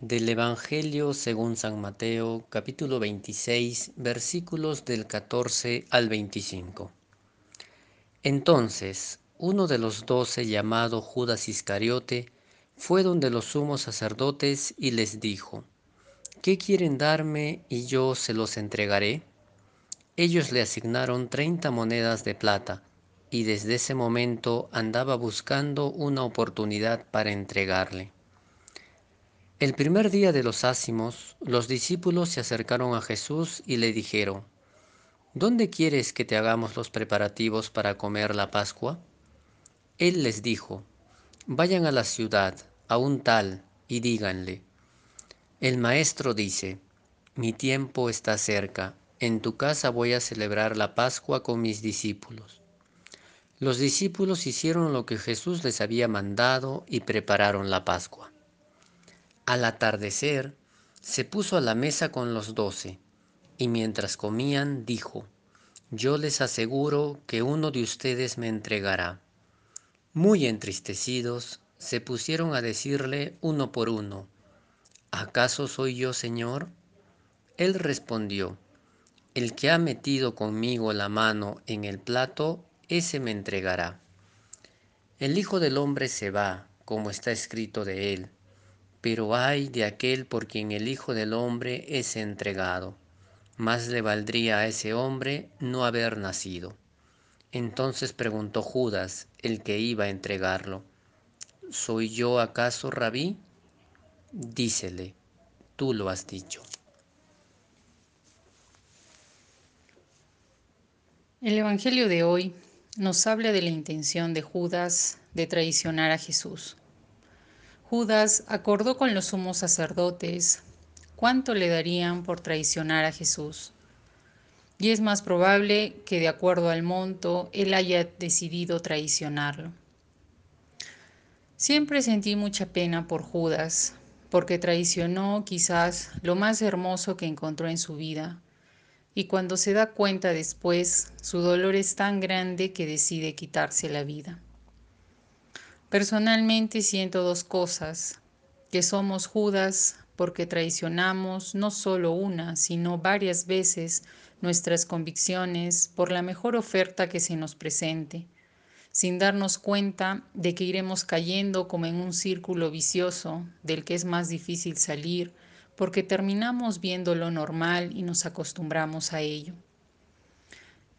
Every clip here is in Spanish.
Del Evangelio según San Mateo, capítulo 26, versículos del 14 al 25. Entonces, uno de los doce, llamado Judas Iscariote, fue donde los sumos sacerdotes y les dijo, ¿Qué quieren darme y yo se los entregaré? Ellos le asignaron treinta monedas de plata, y desde ese momento andaba buscando una oportunidad para entregarle. El primer día de los ácimos, los discípulos se acercaron a Jesús y le dijeron, ¿Dónde quieres que te hagamos los preparativos para comer la Pascua? Él les dijo, Vayan a la ciudad, a un tal, y díganle, El Maestro dice, Mi tiempo está cerca, en tu casa voy a celebrar la Pascua con mis discípulos. Los discípulos hicieron lo que Jesús les había mandado y prepararon la Pascua. Al atardecer, se puso a la mesa con los doce, y mientras comían dijo, Yo les aseguro que uno de ustedes me entregará. Muy entristecidos, se pusieron a decirle uno por uno, ¿acaso soy yo, Señor? Él respondió, El que ha metido conmigo la mano en el plato ese me entregará. El Hijo del Hombre se va, como está escrito de él, pero ay de aquel por quien el Hijo del Hombre es entregado. Más le valdría a ese hombre no haber nacido. Entonces preguntó Judas, el que iba a entregarlo, ¿Soy yo acaso rabí? Dícele, tú lo has dicho. El Evangelio de hoy nos habla de la intención de Judas de traicionar a Jesús. Judas acordó con los sumos sacerdotes cuánto le darían por traicionar a Jesús. Y es más probable que de acuerdo al monto él haya decidido traicionarlo. Siempre sentí mucha pena por Judas, porque traicionó quizás lo más hermoso que encontró en su vida, y cuando se da cuenta después, su dolor es tan grande que decide quitarse la vida. Personalmente siento dos cosas, que somos Judas porque traicionamos no solo una, sino varias veces nuestras convicciones por la mejor oferta que se nos presente, sin darnos cuenta de que iremos cayendo como en un círculo vicioso del que es más difícil salir porque terminamos viendo lo normal y nos acostumbramos a ello.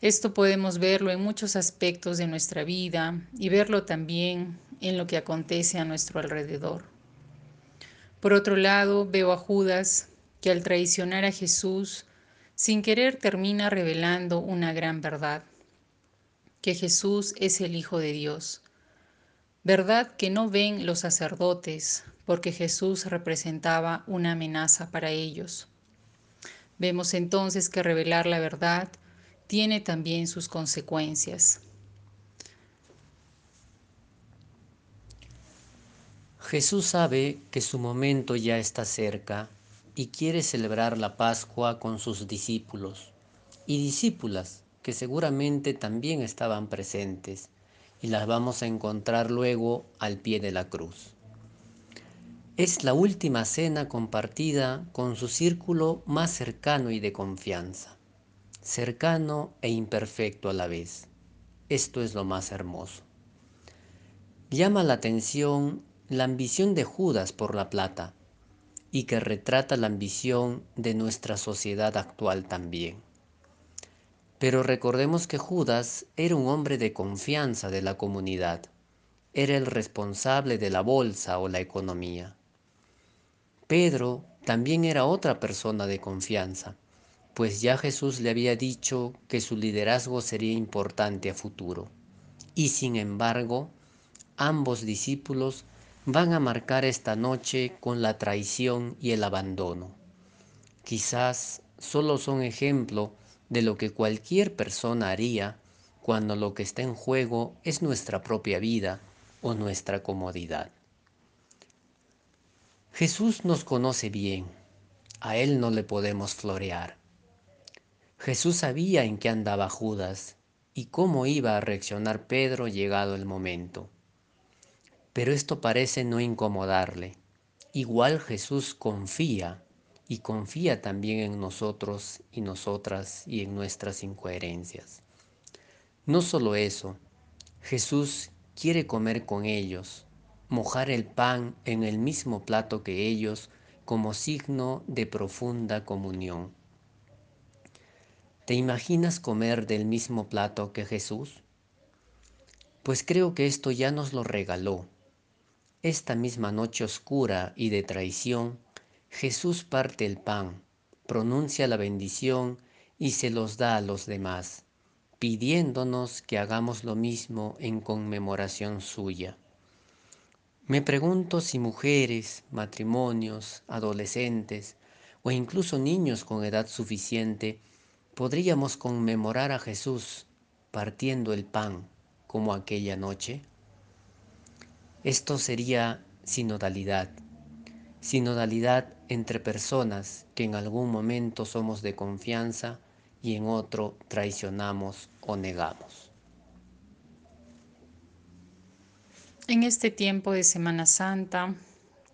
Esto podemos verlo en muchos aspectos de nuestra vida y verlo también en lo que acontece a nuestro alrededor. Por otro lado, veo a Judas que al traicionar a Jesús, sin querer termina revelando una gran verdad, que Jesús es el Hijo de Dios, verdad que no ven los sacerdotes, porque Jesús representaba una amenaza para ellos. Vemos entonces que revelar la verdad tiene también sus consecuencias. Jesús sabe que su momento ya está cerca y quiere celebrar la Pascua con sus discípulos y discípulas que seguramente también estaban presentes y las vamos a encontrar luego al pie de la cruz. Es la última cena compartida con su círculo más cercano y de confianza, cercano e imperfecto a la vez. Esto es lo más hermoso. Llama la atención la ambición de Judas por la plata y que retrata la ambición de nuestra sociedad actual también. Pero recordemos que Judas era un hombre de confianza de la comunidad, era el responsable de la bolsa o la economía. Pedro también era otra persona de confianza, pues ya Jesús le había dicho que su liderazgo sería importante a futuro. Y sin embargo, ambos discípulos van a marcar esta noche con la traición y el abandono. Quizás solo son ejemplo de lo que cualquier persona haría cuando lo que está en juego es nuestra propia vida o nuestra comodidad. Jesús nos conoce bien, a Él no le podemos florear. Jesús sabía en qué andaba Judas y cómo iba a reaccionar Pedro llegado el momento. Pero esto parece no incomodarle. igual Jesús confía y confía también en nosotros y nosotras y en nuestras incoherencias. No solo eso, Jesús quiere comer con ellos, mojar el pan en el mismo plato que ellos como signo de profunda comunión. ¿Te imaginas comer del mismo plato que Jesús? Pues creo que esto ya nos lo regaló. Esta misma noche oscura y de traición, Jesús parte el pan, pronuncia la bendición y se los da a los demás, pidiéndonos que hagamos lo mismo en conmemoración suya. Me pregunto si mujeres, matrimonios, adolescentes o incluso niños con edad suficiente podríamos conmemorar a Jesús partiendo el pan como aquella noche? Esto sería sinodalidad, sinodalidad entre personas que en algún momento somos de confianza y en otro traicionamos o negamos. En este tiempo de Semana Santa,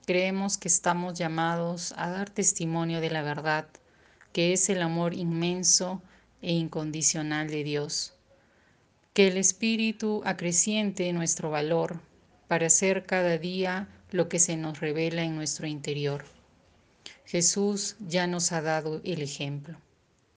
creemos que estamos llamados a dar testimonio de la verdad, que es el amor inmenso e incondicional de Dios que el Espíritu acreciente nuestro valor para hacer cada día lo que se nos revela en nuestro interior. Jesús ya nos ha dado el ejemplo.